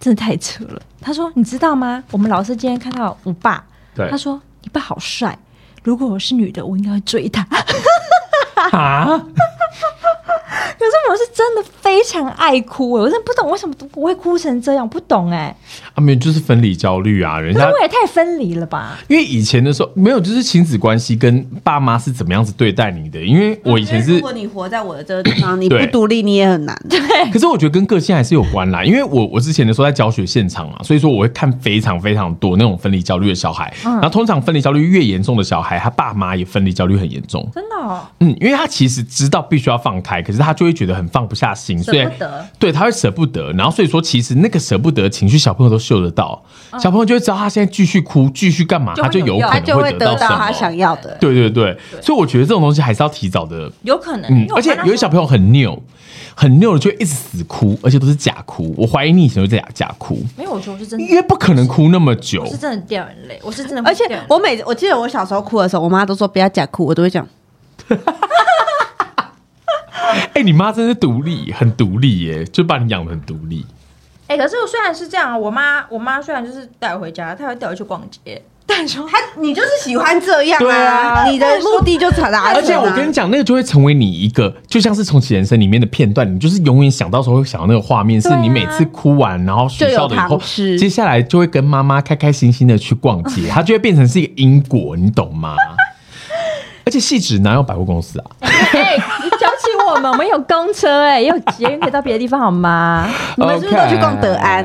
真的太扯了。”她说：“你知道吗？我们老师今天看到我爸，对他说你爸好帅，如果我是女的，我应该会追他。啊，可是我是真的非常爱哭，我真的不懂为什么我会哭成这样，不懂哎、啊没有，就是分离焦虑啊，人家可是我也太分离了吧？因为以前的时候没有，就是亲子关系跟爸妈是怎么样子对待你的。因为我以前是如，果你活在我的这个地方，你不独立，你也很难。对可是我觉得跟个性还是有关啦。因为我我之前的时候在教学现场嘛，所以说我会看非常非常多那种分离焦虑的小孩。然后通常分离焦虑越严重的小孩，他爸妈也分离焦虑很严重。真的、哦，嗯，因为他其实知道必须要放开，可是他就会觉得很放不下心，所以不得对他会舍不得。然后所以说，其实那个舍不得情绪，小朋友都嗅得到，小朋友就会知道他现在继续哭，继续干嘛，就他就有可他就会得到他想要的。对对对，所以我觉得这种东西还是要提早的，有可能。而且有些小朋友很拗，很拗的就会一直死哭，而且都是假哭。我怀疑你以前就在假假哭，没有，我觉得我是真的因为不可能哭那么久我。是真的掉眼泪，我是真的而且我每我记得我小时候哭的时候，我妈都说不要假哭，我都会讲。哎、你妈真是独立，很独立耶，就把你养的很独立。哎、可是我虽然是这样，我妈我妈虽然就是带我回家，她会带我去逛街，但说她你就是喜欢这样对啊你的目的就达达而且我跟你讲，那个就会成为你一个，就像是重启人生里面的片段，你就是永远想到时候会想到那个画面，是你每次哭完，然后学校的以后接下来就会跟妈妈开开心心的去逛街，它就会变成是一个因果，你懂吗？而且细致哪有百货公司啊？我们，我们有公车哎、也有捷运可以到别的地方好吗？你们是不是都去逛德安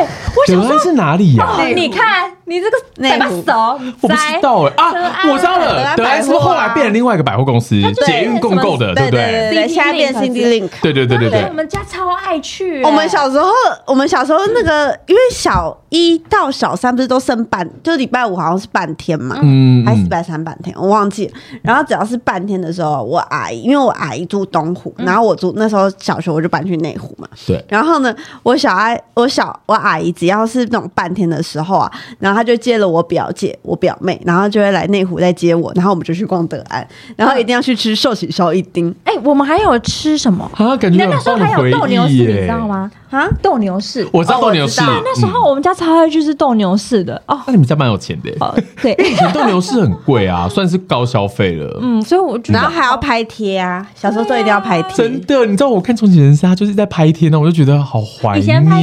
OK 我想说德安，是哪里呀、哦你看你这个内湖百把手，我不知道哎、啊，我知道了，德安德安是不是后来变成另外一个百货公司，对捷运共购的，对不对对对对？现在变 Cindy Link。对对对对对我。们家超爱去、我们哎小时候，我们小时候那个，因为小一到小三不是都剩半，就是礼拜五好像是半天嘛，嗯还是礼拜三半天，我忘记了。然后只要是半天的时候，我阿姨，因为我阿姨住东湖，然后我住那时候小学我就搬去内湖嘛。对然后呢，我小爱，我小我阿姨只要是那种半天的时候啊，然后她就接了我表姐、我表妹，然后就会来内湖再接我，然后我们就去逛德安，然后一定要去吃寿喜烧一丁哎、我们还有吃什么？啊，感觉那那时候还有斗牛士，你知道？吗？啊。斗牛士，我知道哦斗牛士，那时候我们家超爱去吃斗牛士的哦。那你们家蛮有钱的耶，哦，对，以前斗牛士很贵啊，算是高消费了。嗯，所以我觉得然后还要拍贴啊，小时候都一定要拍贴。真的，你知道我看《重启人生》，他就是在拍贴呢，我就觉得好怀以前拍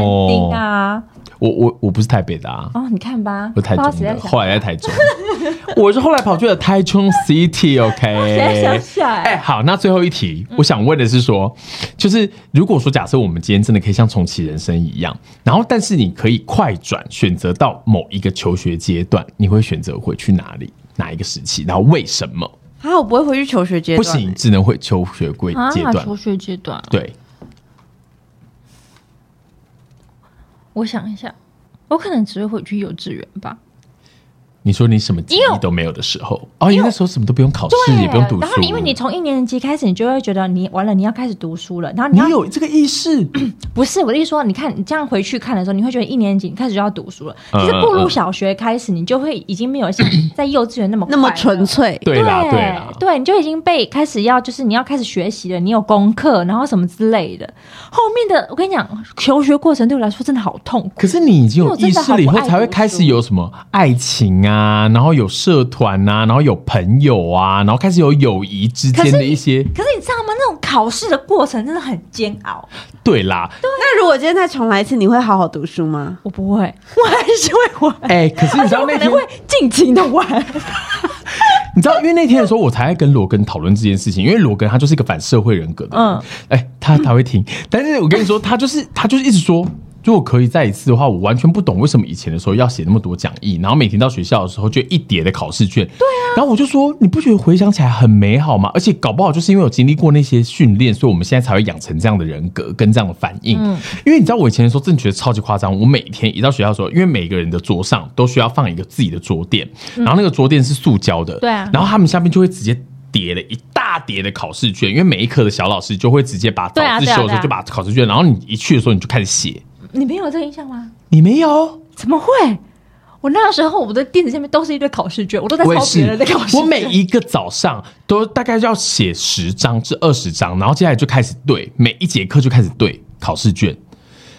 哦。啊。我我我不是台北的啊，哦，你看吧，我台中后来在台中，我是后来跑去了台中 City，OK、谁在想起来哎、好，那最后一题，我想问的是说，就是如果说假设我们今天真的可以像重启人生一样，然后但是你可以快转选择到某一个求学阶段，你会选择回去哪里？哪一个时期？然后为什么？啊，我不会回去求学阶段、不行，只能回求学归啊阶，段。求学阶段，对，我想一下，我可能只会回去幼稚园吧。你说你什么记忆都没有的时候，哦，因为那时候什么都不用考试，也不用读书。然后你因为你从一年级开始，你就会觉得你完了，你要开始读书了。然后你你有这个意识，不是我的意思说，你看你这样回去看的时候，你会觉得一年级你开始就要读书了。嗯其实步入小学开始，你就会已经没有像在幼稚园那么那么纯粹。对啦，对啦，对，你就已经被开始要就是你要开始学习了，你有功课，然后什么之类的。后面的我跟你讲，求学过程对我来说真的好痛苦。可是你已经有意识了以后，才会开始有什么爱情啊，然后有社团啊，然后有朋友啊，然后开始有友谊之间的一些，可是你知道吗？那种考试的过程真的很煎熬。对啦，那如果今天再重来一次，你会好好读书吗？我不会，我还是会玩，哎、可是你知道那天会尽情的玩。你知道，因为那天的时候，我才在跟罗根讨论这件事情，因为罗根他就是一个反社会人格的人，嗯哎、他他会听，但是我跟你说，他就是他就是一直说。如果可以再一次的话，我完全不懂为什么以前的时候要写那么多讲义，然后每天到学校的时候就一叠的考试卷。对啊，然后我就说，你不觉得回想起来很美好吗？而且搞不好就是因为有经历过那些训练，所以我们现在才会养成这样的人格跟这样的反应。嗯因为你知道我以前的时候真的觉得超级夸张，我每天一到学校的时候，因为每个人的桌上都需要放一个自己的桌垫，然后那个桌垫是塑胶的，对啊然后他们下面就会直接。叠了一大叠的考试卷，因为每一科的小老师就会直接把早自修的时候就把考试卷，然后你一去的时候你就开始写。你没有这个印象吗？你没有？怎么会？我那时候我的垫子下面都是一堆考试卷，我都在抄别人的考试，卷。我每一个早上都大概要写十张至二十张，然后接下来就开始对每一节课就开始对考试卷。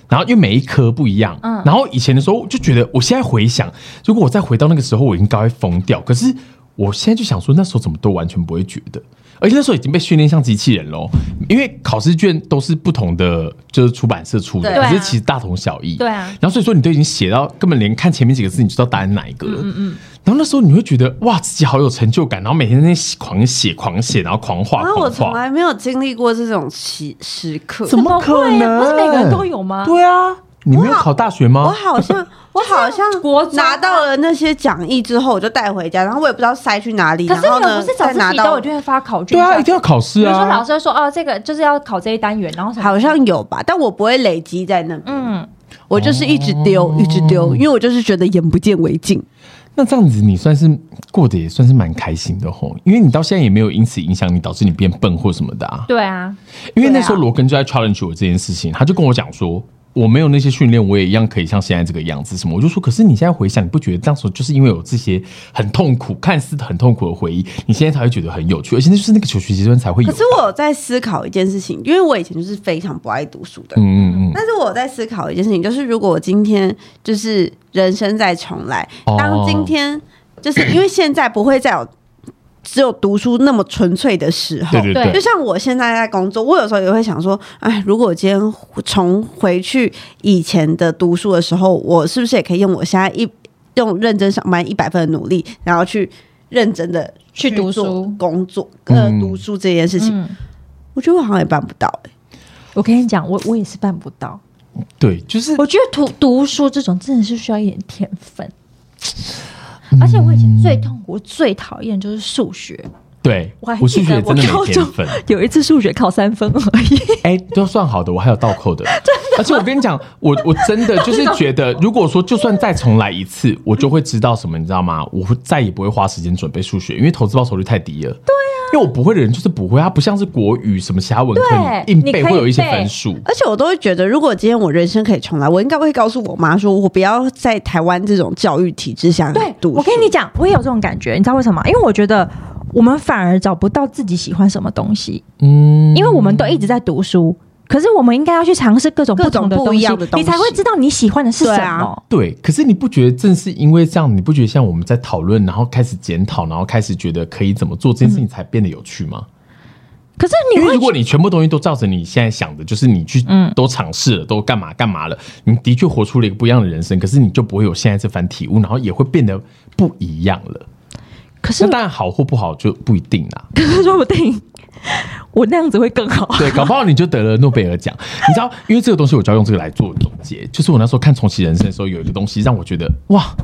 然后因为每一科不一样，嗯然后以前的时候就觉得，我现在回想，如果我再回到那个时候，我应该会疯掉。可是我现在就想说，那时候怎么都完全不会觉得，而且那时候已经被训练像机器人喽。因为考试卷都是不同的，就是出版社出的，可是啊其实大同小异。对啊然后所以说你都已经写到根本连看前面几个字你就知道答案哪一个了。嗯嗯。然后那时候你会觉得哇，自己好有成就感，然后每天在那写狂写狂写，然后狂画然后我。从来没有经历过这种时时刻。怎么可能？不是每个人都有吗对啊，你没有考大学吗我？好像我好像 国中啊拿到了那些讲义之后，我就带回家，然后我也不知道塞去哪里。可是你们不是早拿到自习都有就会发考卷？对啊，一定要考试啊比如说老啊。师会说哦，这个就是要考这一单元，然后好像有吧，但我不会累积在那。嗯，我就是一直丢，一直丢，因为我就是觉得眼不见为净。那这样子你算是过得也算是蛮开心的吼，因为你到现在也没有因此影响你，导致你变笨或什么的啊。对啊，因为那时候罗根就在 challenge 我这件事情，他就跟我讲说，我没有那些训练，我也一样可以像现在这个样子。什么？我就说，可是你现在回想，你不觉得当时就是因为有这些很痛苦、看似很痛苦的回忆，你现在才会觉得很有趣，而且那就是那个求学阶段才会有可。是我在思考一件事情，因为我以前就是非常不爱读书的。嗯嗯嗯，但是我在思考一件事情，就是如果我今天就是人生再重来，哦当今天就是因为现在不会再有只有读书那么纯粹的时候，对对对对就，像我现在在工作，我有时候也会想说，哎，如果我今天重回去以前的读书的时候，我是不是也可以用我现在一用认真上班一百分的努力，然后去认真的去读书工作呃嗯读书这件事情，嗯，我觉得我好像也办不到、欸。我跟你讲，我我也是办不到。对，就是我觉得读读书这种真的是需要一点天分，而且我以前最痛苦、最讨厌就是数学。对我数记得我学真的高中没天分。有一次数学考三分而已，哎、都算好的，我还有倒扣的。而且我跟你讲，我我真的就是觉得，如果说就算再重来一次，我就会知道什么，你知道吗？我会再也不会花时间准备数学，因为投资报酬率太低了。对啊，因为我不会的人就是不会，它不像是国语什么其他文科，硬你可以背会有一些分数。而且我都会觉得，如果今天我人生可以重来，我应该会告诉我妈说，我不要在台湾这种教育体制下对，读书。我跟你讲，我也有这种感觉，你知道为什么？因为我觉得我们反而找不到自己喜欢什么东西，嗯，因为我们都一直在读书。可是我们应该要去尝试各种不同的各种不东西一样的，东西你才会知道你喜欢的是什对啊么。对，可是你不觉得正是因为这样，你不觉得像我们在讨论，然后开始检讨，然后开始觉得可以怎么做这件事情才变得有趣吗？可是你会因为如果你全部东西都照着你现在想的，就是你去嗯都尝试了，都干嘛干嘛了，你的确活出了一个不一样的人生，可是你就不会有现在这番体悟，然后也会变得不一样了。可是那当然好或不好就不一定啦。可是说不定我那样子会更好。对，搞不好你就得了诺贝尔奖。你知道，因为这个东西，我就要用这个来做总结。就是我那时候看重启人生的时候，有一个东西让我觉得哇。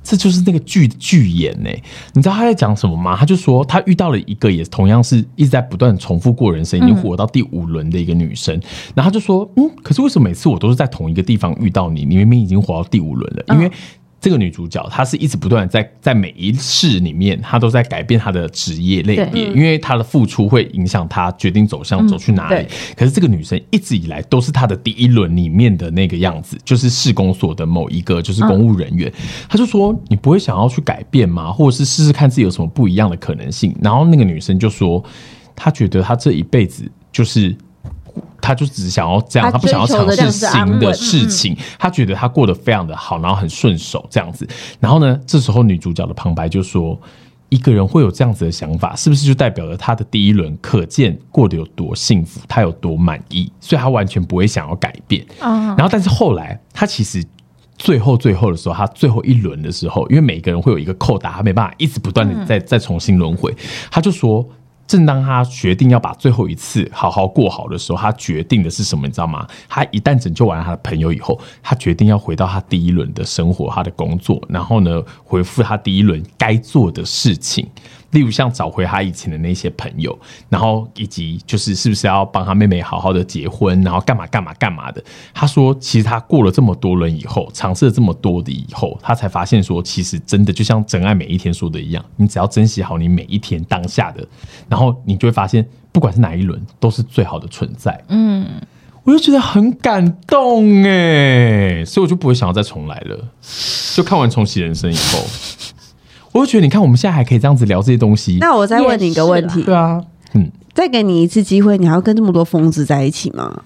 这就是那个剧剧演呢、你知道他在讲什么吗？他就说他遇到了一个也同样是一直在不断重复过人生，已经活到第五轮的一个女生。然后他就说，嗯，可是为什么每次我都是在同一个地方遇到你？你明明已经活到第五轮了，因为。这个女主角她是一直不断在在每一世里面，她都在改变她的职业类别，因为她的付出会影响她决定走向走去哪里。对可是这个女生一直以来都是她的第一轮里面的那个样子，就是市公所的某一个就是公务人员。她就说：“你不会想要去改变吗？或者是试试看自己有什么不一样的可能性？”然后那个女生就说：“她觉得她这一辈子就是。”她他就只想要这样，他他不想要尝试新的事情，他觉得他过得非常的好，然后很顺手这样子。然后呢，这时候女主角的旁白就说。一个人会有这样子的想法，是不是就代表了他的第一轮可见过得有多幸福，他有多满意，所以他完全不会想要改变。嗯然后，但是后来他其实最后最后的时候，他最后一轮的时候，因为每个人会有一个扣打，他没办法一直不断的再、再重新轮回，他就说。正当他决定要把最后一次好好过好的时候，他决定的是什么？你知道吗？他一旦拯救完他的朋友以后，他决定要回到他第一轮的生活，他的工作，然后呢，回复他第一轮该做的事情。例如像找回他以前的那些朋友，然后以及就是是不是要帮他妹妹好好的结婚，然后干嘛干嘛干嘛的。他说，其实他过了这么多轮以后，尝试了这么多的以后，他才发现说，其实真的就像真爱每一天说的一样，你只要珍惜好你每一天当下的，然后你就会发现，不管是哪一轮，都是最好的存在。嗯，我就觉得很感动哎，所以我就不会想要再重来了。就看完重启人生以后，我就觉得，你看我们现在还可以这样子聊这些东西。那我再问你一个问题，对啊，嗯，再给你一次机会，你还要跟这么多疯子在一起吗？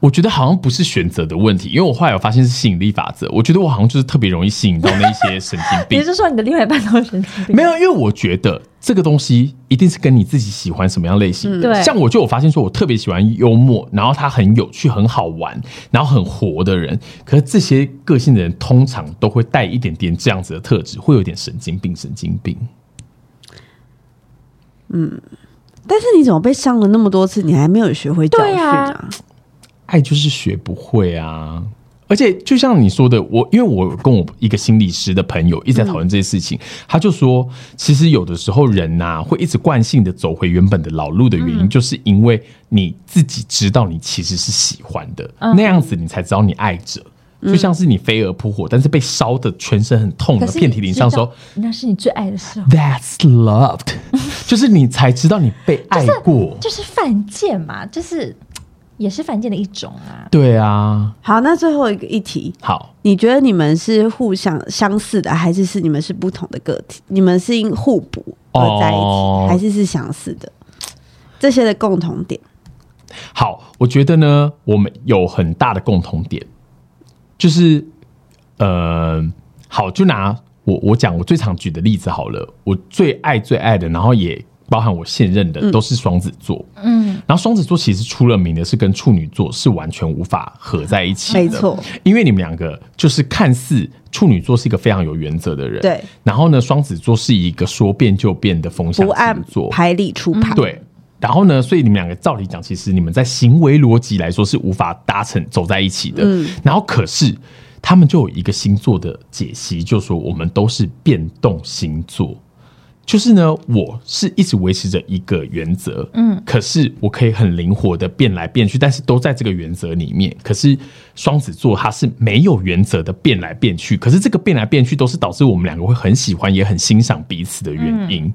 我觉得好像不是选择的问题，因为我后来有发现是吸引力法则。我觉得我好像就是特别容易吸引到那些神经你病。是说你的另外一半都是神经病？没有，因为我觉得这个东西一定是跟你自己喜欢什么样类型的。对像我就有发现，说我特别喜欢幽默，然后他很有趣、很好玩，然后很活的人。可是这些个性的人通常都会带一点点这样子的特质，会有点神经病，神经病。嗯但是你怎么被伤了那么多次，你还没有学会教训啊？爱就是学不会啊。而且就像你说的，我因为我跟我一个心理师的朋友一直在讨论这些事情，他就说，其实有的时候人呐、会一直惯性的走回原本的老路的原因，就是因为你自己知道你其实是喜欢的，那样子你才知道你爱着。就像是你飞蛾扑火，但是被烧的全身很痛的遍体鳞伤的时候那是你最爱的时候，，That's loved，就是你才知道你被爱过。就是犯贱嘛，就是也是犯贱的一种啊。对啊，好，那最后一个一题，好，你觉得你们是互相相似的，还是是你们是不同的个体？你们是因互补而在一起，哦。还是是相似的？这些的共同点，好，我觉得呢，我们有很大的共同点，就是呃，好，就拿我我讲我最常举的例子好了，我最爱最爱的，然后也包含我现任的，都是双子座。嗯，然后双子座其实出了名的是跟处女座是完全无法合在一起的，没错，因为你们两个就是看似处女座是一个非常有原则的人，对，然后呢，双子座是一个说变就变的风向不按星座，牌理出牌。对。然后呢，所以你们两个照理讲，其实你们在行为逻辑来说是无法达成走在一起的。嗯然后可是他们就有一个星座的解析，就说我们都是变动星座。就是呢，我是一直维持着一个原则，嗯，可是我可以很灵活的变来变去，但是都在这个原则里面。可是双子座它是没有原则的变来变去，可是这个变来变去都是导致我们两个会很喜欢也很欣赏彼此的原因。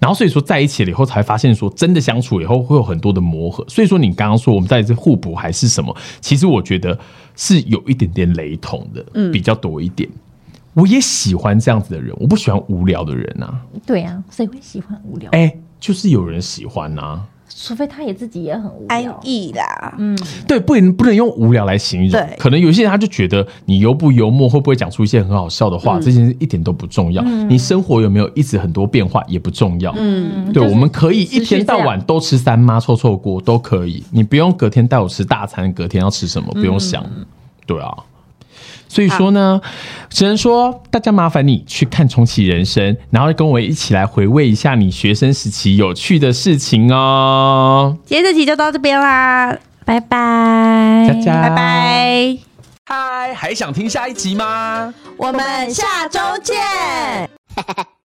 然后所以说在一起了以后，才发现说真的相处以后会有很多的磨合。所以说你刚刚说我们到底是互补还是什么？其实我觉得是有一点点雷同的，比较多一点。我也喜欢这样子的人，我不喜欢无聊的人啊。对啊，谁会喜欢无聊？哎、就是有人喜欢呐、除非他也自己也很无安。逸啦，嗯对，不能不能用无聊来形容对。可能有些人他就觉得你幽不幽默，会不会讲出一些很好笑的话，这件事一点都不重要。你生活有没有一直很多变化也不重要。嗯，对，就是我们可以一天到晚都吃三妈臭臭锅都可以，你不用隔天带我吃大餐，隔天要吃什么不用想。对啊。所以说呢，只能说大家麻烦你去看《重启人生》，然后跟我一起来回味一下你学生时期有趣的事情哦。今天这集就到这边啦，拜拜，佳佳，拜。拜，嗨，还想听下一集吗？我们下周见。